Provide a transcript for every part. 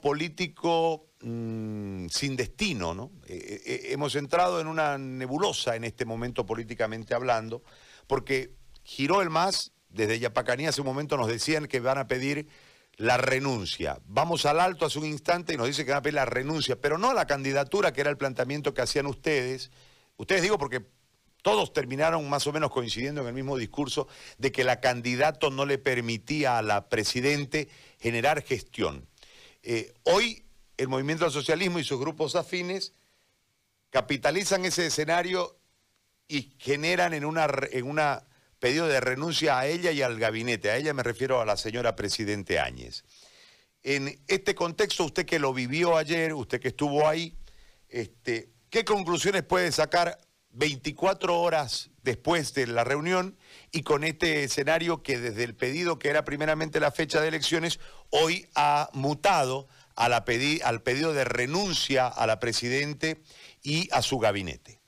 político mm, sin destino, ¿no? Eh, eh, hemos entrado en una nebulosa en este momento políticamente hablando, porque giró el MAS, desde Yapacanía hace un momento nos decían que van a pedir la renuncia. Vamos al alto hace un instante y nos dice que van a pedir la renuncia, pero no a la candidatura, que era el planteamiento que hacían ustedes. Ustedes digo porque todos terminaron más o menos coincidiendo en el mismo discurso de que la candidato no le permitía a la presidente generar gestión. Eh, hoy el movimiento al socialismo y sus grupos afines capitalizan ese escenario y generan en una, en una pedido de renuncia a ella y al gabinete. A ella me refiero a la señora Presidente Áñez. En este contexto, usted que lo vivió ayer, usted que estuvo ahí, este, ¿qué conclusiones puede sacar 24 horas después de la reunión y con este escenario que desde el pedido que era primeramente la fecha de elecciones, hoy ha mutado a la al pedido de renuncia a la Presidente y a su gabinete?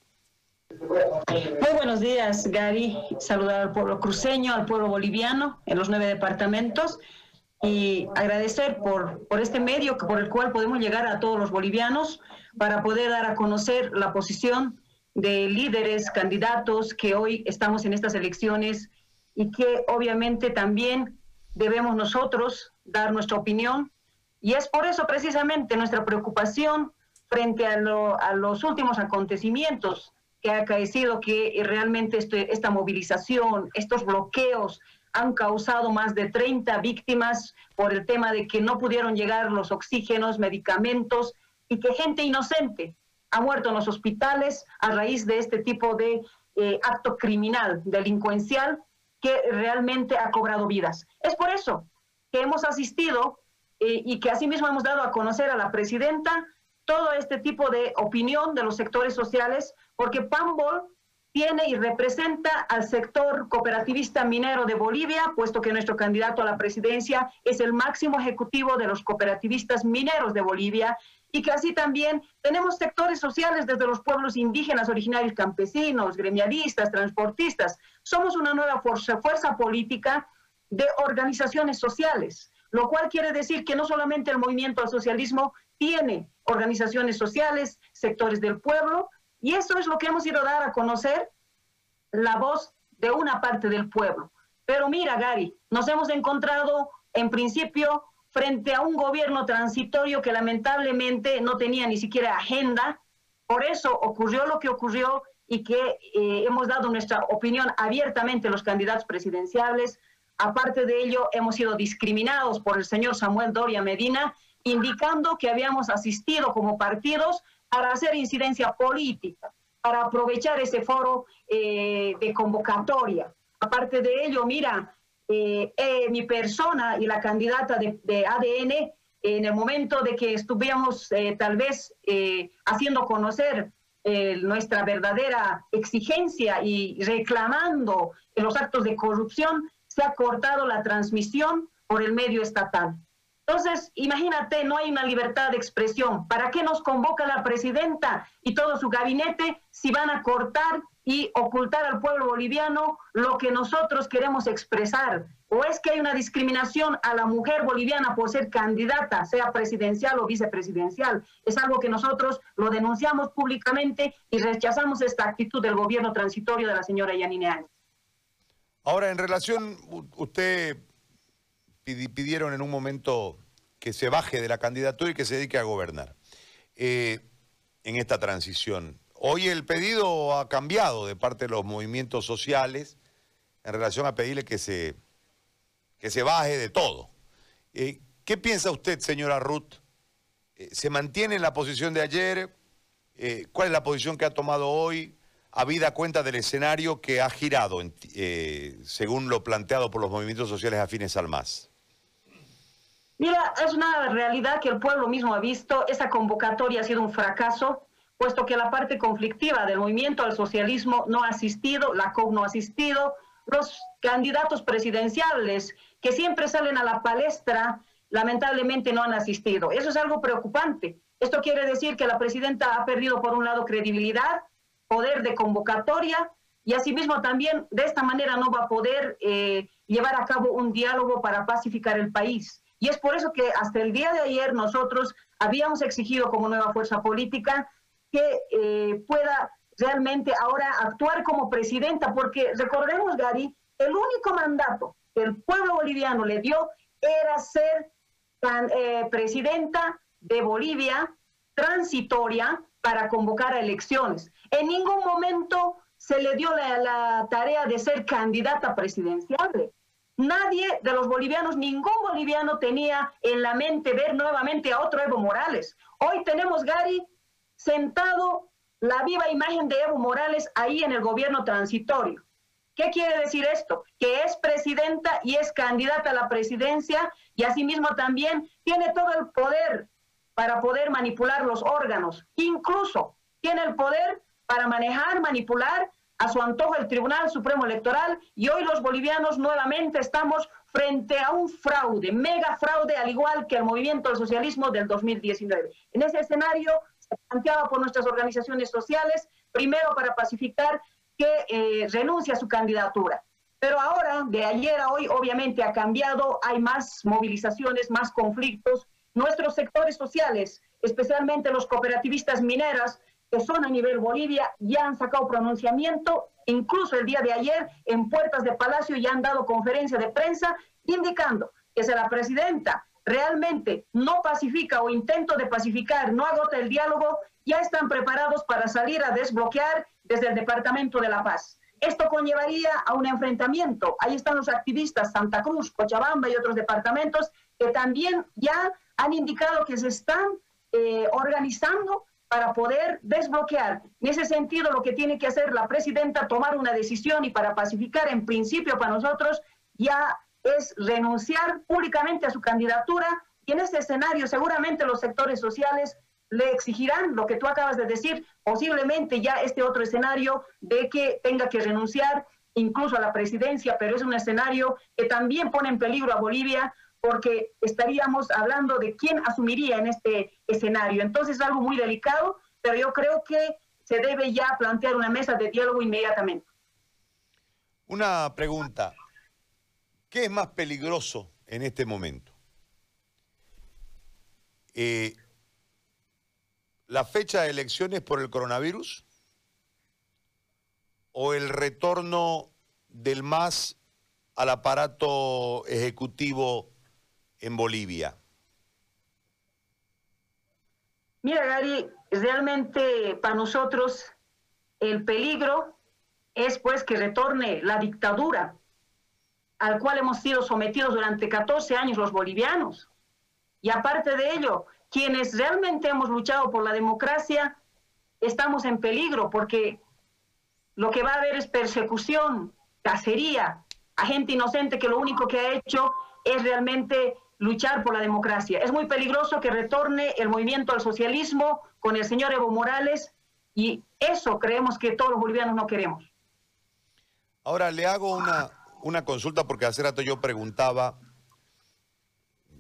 Muy buenos días, Gary. Saludar al pueblo cruceño, al pueblo boliviano en los nueve departamentos y agradecer por, por este medio por el cual podemos llegar a todos los bolivianos para poder dar a conocer la posición de líderes, candidatos que hoy estamos en estas elecciones y que obviamente también debemos nosotros dar nuestra opinión. Y es por eso precisamente nuestra preocupación frente a, los últimos acontecimientos que ha acaecido que realmente este, esta movilización, estos bloqueos han causado más de 30 víctimas por el tema de que no pudieron llegar los oxígenos, medicamentos y que gente inocente ha muerto en los hospitales a raíz de este tipo de eh, acto criminal, delincuencial, que realmente ha cobrado vidas. Es por eso que hemos asistido eh, y que asimismo hemos dado a conocer a la presidenta todo este tipo de opinión de los sectores sociales, porque Pambol tiene y representa al sector cooperativista minero de Bolivia, puesto que nuestro candidato a la presidencia es el máximo ejecutivo de los cooperativistas mineros de Bolivia, y que así también tenemos sectores sociales desde los pueblos indígenas, originarios campesinos, gremialistas, transportistas. Somos una nueva fuerza, fuerza política de organizaciones sociales, lo cual quiere decir que no solamente el movimiento al socialismo tiene organizaciones sociales, sectores del pueblo, y eso es lo que hemos ido a dar a conocer, la voz de una parte del pueblo. Pero mira, Gary, nos hemos encontrado en principio frente a un gobierno transitorio que lamentablemente no tenía ni siquiera agenda. Por eso ocurrió lo que ocurrió y que eh, hemos dado nuestra opinión abiertamente los candidatos presidenciales. Aparte de ello, hemos sido discriminados por el señor Samuel Doria Medina indicando que habíamos asistido como partidos para hacer incidencia política, para aprovechar ese foro eh, de convocatoria. Aparte de ello, mira, eh, eh, mi persona y la candidata de, ADN, en el momento de que estuvimos tal vez haciendo conocer nuestra verdadera exigencia y reclamando los actos de corrupción, se ha cortado la transmisión por el medio estatal. Entonces, imagínate, no hay una libertad de expresión. ¿Para qué nos convoca la presidenta y todo su gabinete si van a cortar y ocultar al pueblo boliviano lo que nosotros queremos expresar? ¿O es que hay una discriminación a la mujer boliviana por ser candidata, sea presidencial o vicepresidencial? Es algo que nosotros lo denunciamos públicamente y rechazamos esta actitud del gobierno transitorio de la señora Yanine Áñez. Ahora, en relación, usted pidieron en un momento que se baje de la candidatura y que se dedique a gobernar eh, en esta transición. Hoy el pedido ha cambiado de parte de los movimientos sociales en relación a pedirle que se, que se baje de todo. Eh, ¿Qué piensa usted, señora Ruth? Eh, ¿Se mantiene en la posición de ayer? ¿Cuál es la posición que ha tomado hoy? habida cuenta del escenario que ha girado, según lo planteado por los movimientos sociales afines al MAS. Mira, es una realidad que el pueblo mismo ha visto. Esa convocatoria ha sido un fracaso, puesto que la parte conflictiva del movimiento al socialismo no ha asistido, la COP no ha asistido, los candidatos presidenciales que siempre salen a la palestra, lamentablemente no han asistido. Eso es algo preocupante. Esto quiere decir que la presidenta ha perdido, por un lado, credibilidad, poder de convocatoria, y asimismo también de esta manera no va a poder eh, llevar a cabo un diálogo para pacificar el país Y es por eso que hasta el día de ayer nosotros habíamos exigido como nueva fuerza política que eh, pueda realmente ahora actuar como presidenta, porque recordemos, Gary, el único mandato que el pueblo boliviano le dio era ser eh, presidenta de Bolivia transitoria para convocar a elecciones. En ningún momento se le dio la, la tarea de ser candidata presidencial. Nadie de los bolivianos, ningún boliviano tenía en la mente ver nuevamente a otro Evo Morales. Hoy tenemos, Gary, sentado la viva imagen de Evo Morales ahí en el gobierno transitorio. ¿Qué quiere decir esto? Que es presidenta y es candidata a la presidencia y asimismo también tiene todo el poder para poder manipular los órganos. Incluso tiene el poder para manejar, manipular a su antojo el Tribunal Supremo Electoral y hoy los bolivianos nuevamente estamos frente a un fraude, mega fraude, al igual que el movimiento del socialismo del 2019. En ese escenario se por nuestras organizaciones sociales, primero para pacificar que eh, renuncia a su candidatura. Pero ahora, de ayer a hoy, obviamente ha cambiado, hay más movilizaciones, más conflictos. Nuestros sectores sociales, especialmente los cooperativistas mineras, que son a nivel Bolivia, ya han sacado pronunciamiento, incluso el día de ayer en puertas de Palacio ya han dado conferencia de prensa indicando que si la presidenta realmente no pacifica o intento de pacificar, no agota el diálogo, ya están preparados para salir a desbloquear desde el Departamento de la Paz. Esto conllevaría a un enfrentamiento. Ahí están los activistas Santa Cruz, Cochabamba y otros departamentos que también ya han indicado que se están eh, organizando para poder desbloquear. En ese sentido, lo que tiene que hacer la presidenta, tomar una decisión y para pacificar, en principio para nosotros, ya es renunciar públicamente a su candidatura y en ese escenario seguramente los sectores sociales le exigirán lo que tú acabas de decir, posiblemente ya este otro escenario de que tenga que renunciar incluso a la presidencia, pero es un escenario que también pone en peligro a Bolivia porque estaríamos hablando de quién asumiría en este escenario. Entonces es algo muy delicado, pero yo creo que se debe ya plantear una mesa de diálogo inmediatamente. Una pregunta. ¿Qué es más peligroso en este momento? Eh, ¿La fecha de elecciones por el coronavirus? ¿O el retorno del MAS al aparato ejecutivo en Bolivia? Mira, Gary, realmente para nosotros el peligro es pues que retorne la dictadura al cual hemos sido sometidos durante 14 años los bolivianos. Y aparte de ello, quienes realmente hemos luchado por la democracia, estamos en peligro porque lo que va a haber es persecución, cacería, a gente inocente que lo único que ha hecho es realmente luchar por la democracia. Es muy peligroso que retorne el movimiento al socialismo con el señor Evo Morales y eso creemos que todos los bolivianos no queremos. Ahora le hago una, una consulta porque hace rato yo preguntaba,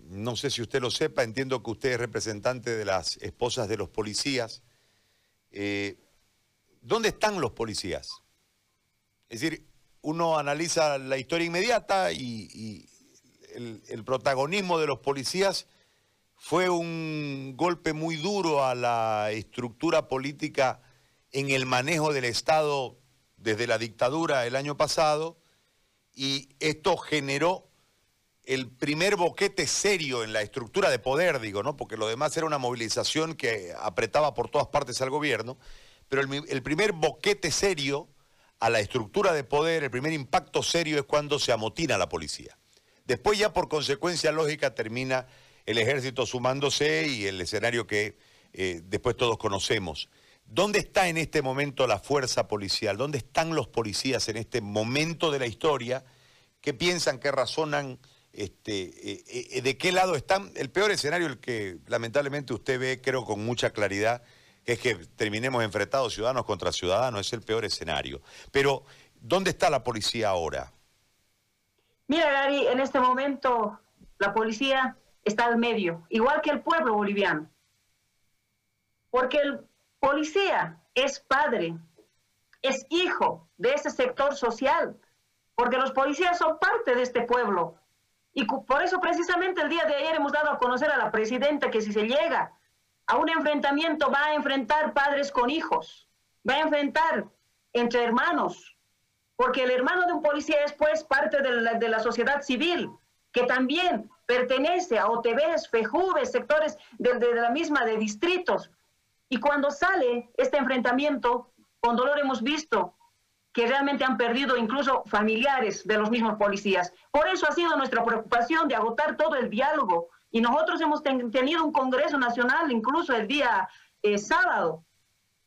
no sé si usted lo sepa, entiendo que usted es representante de las esposas de los policías. Eh, ¿Dónde están los policías? Es decir, uno analiza la historia inmediata y el, protagonismo de los policías fue un golpe muy duro a la estructura política en el manejo del Estado desde la dictadura el año pasado y esto generó el primer boquete serio en la estructura de poder, digo, ¿no? Porque lo demás era una movilización que apretaba por todas partes al gobierno, pero el, primer boquete serio a la estructura de poder, el primer impacto serio es cuando se amotina la policía. Después ya por consecuencia lógica termina el ejército sumándose y el escenario que eh, después todos conocemos. ¿Dónde está en este momento la fuerza policial? ¿Dónde están los policías en este momento de la historia? ¿Qué piensan, qué razonan? Este, eh, eh, ¿De qué lado están? El peor escenario, el que lamentablemente usted ve, creo con mucha claridad, que es que terminemos enfrentados ciudadanos contra ciudadanos, es el peor escenario. Pero, ¿dónde está la policía ahora? Mira, Gary, en este momento la policía está al medio, igual que el pueblo boliviano. Porque el policía es padre, es hijo de ese sector social, porque los policías son parte de este pueblo. Y por eso precisamente el día de ayer hemos dado a conocer a la presidenta que si se llega a un enfrentamiento va a enfrentar padres con hijos, va a enfrentar entre hermanos, porque el hermano de un policía es pues parte de la, sociedad civil, que también pertenece a OTBs, FEJUVES, sectores de, la misma de distritos. Y cuando sale este enfrentamiento, con dolor hemos visto que realmente han perdido incluso familiares de los mismos policías. Por eso ha sido nuestra preocupación de agotar todo el diálogo. Y nosotros hemos ten, tenido un Congreso Nacional incluso el día eh, sábado,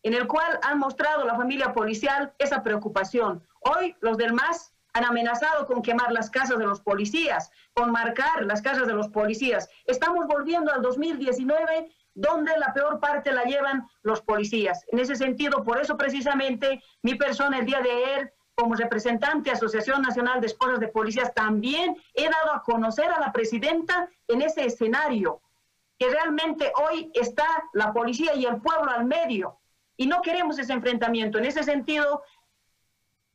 en el cual han mostrado la familia policial esa preocupación. Hoy los del MAS han amenazado con quemar las casas de los policías, con marcar las casas de los policías. Estamos volviendo al 2019 donde la peor parte la llevan los policías. En ese sentido, por eso precisamente mi persona el día de ayer, como representante de Asociación Nacional de Esposas de Policías, también he dado a conocer a la presidenta en ese escenario, que realmente hoy está la policía y el pueblo al medio, y no queremos ese enfrentamiento. En ese sentido,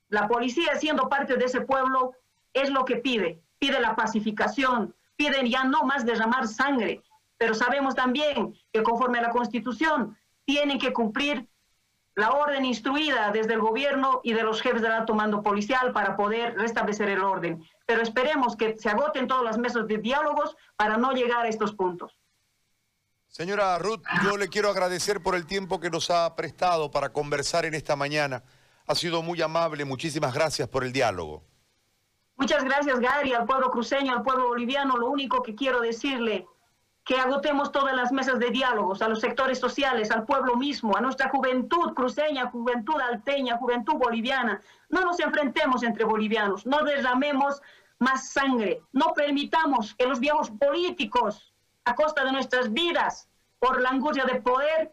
la policía, siendo parte de ese pueblo, es lo que pide. Pide la pacificación, piden ya no más derramar sangre, pero sabemos también que conforme a la Constitución tienen que cumplir la orden instruida desde el gobierno y de los jefes del alto mando policial para poder restablecer el orden. Pero esperemos que se agoten todas las mesas de diálogos para no llegar a estos puntos. Señora Ruth, yo le quiero agradecer por el tiempo que nos ha prestado para conversar en esta mañana. Ha sido muy amable, muchísimas gracias por el diálogo. Muchas gracias, Gary, al pueblo cruceño, al pueblo boliviano. Lo único que quiero decirle que agotemos todas las mesas de diálogos a los sectores sociales, al pueblo mismo, a nuestra juventud cruceña, juventud alteña, juventud boliviana. No nos enfrentemos entre bolivianos, no derramemos más sangre, no permitamos que los viejos políticos, a costa de nuestras vidas, por la angustia de poder,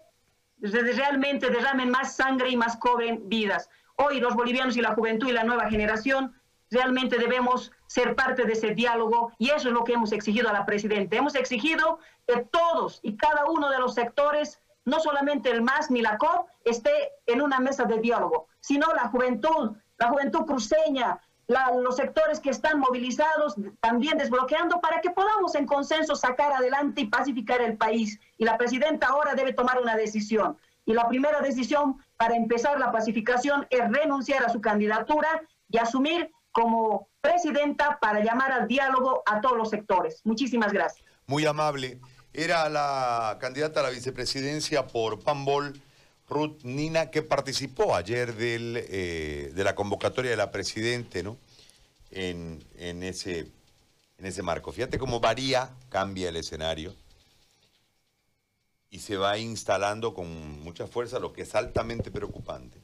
realmente derramen más sangre y más cobren vidas. Hoy los bolivianos y la juventud y la nueva generación realmente debemos ser parte de ese diálogo y eso es lo que hemos exigido a la Presidenta. Hemos exigido que todos y cada uno de los sectores, no solamente el MAS ni la COP, esté en una mesa de diálogo, sino la juventud, la juventud cruceña, los sectores que están movilizados también desbloqueando para que podamos en consenso sacar adelante y pacificar el país. Y la Presidenta ahora debe tomar una decisión. Y la primera decisión para empezar la pacificación es renunciar a su candidatura y asumir como presidenta para llamar al diálogo a todos los sectores. Muchísimas gracias. Muy amable. Era la candidata a la vicepresidencia por Pambol, Ruth Nina, que participó ayer del, eh, de la convocatoria de la presidente, ¿no? En, ese marco. Fíjate cómo varía, cambia el escenario y se va instalando con mucha fuerza lo que es altamente preocupante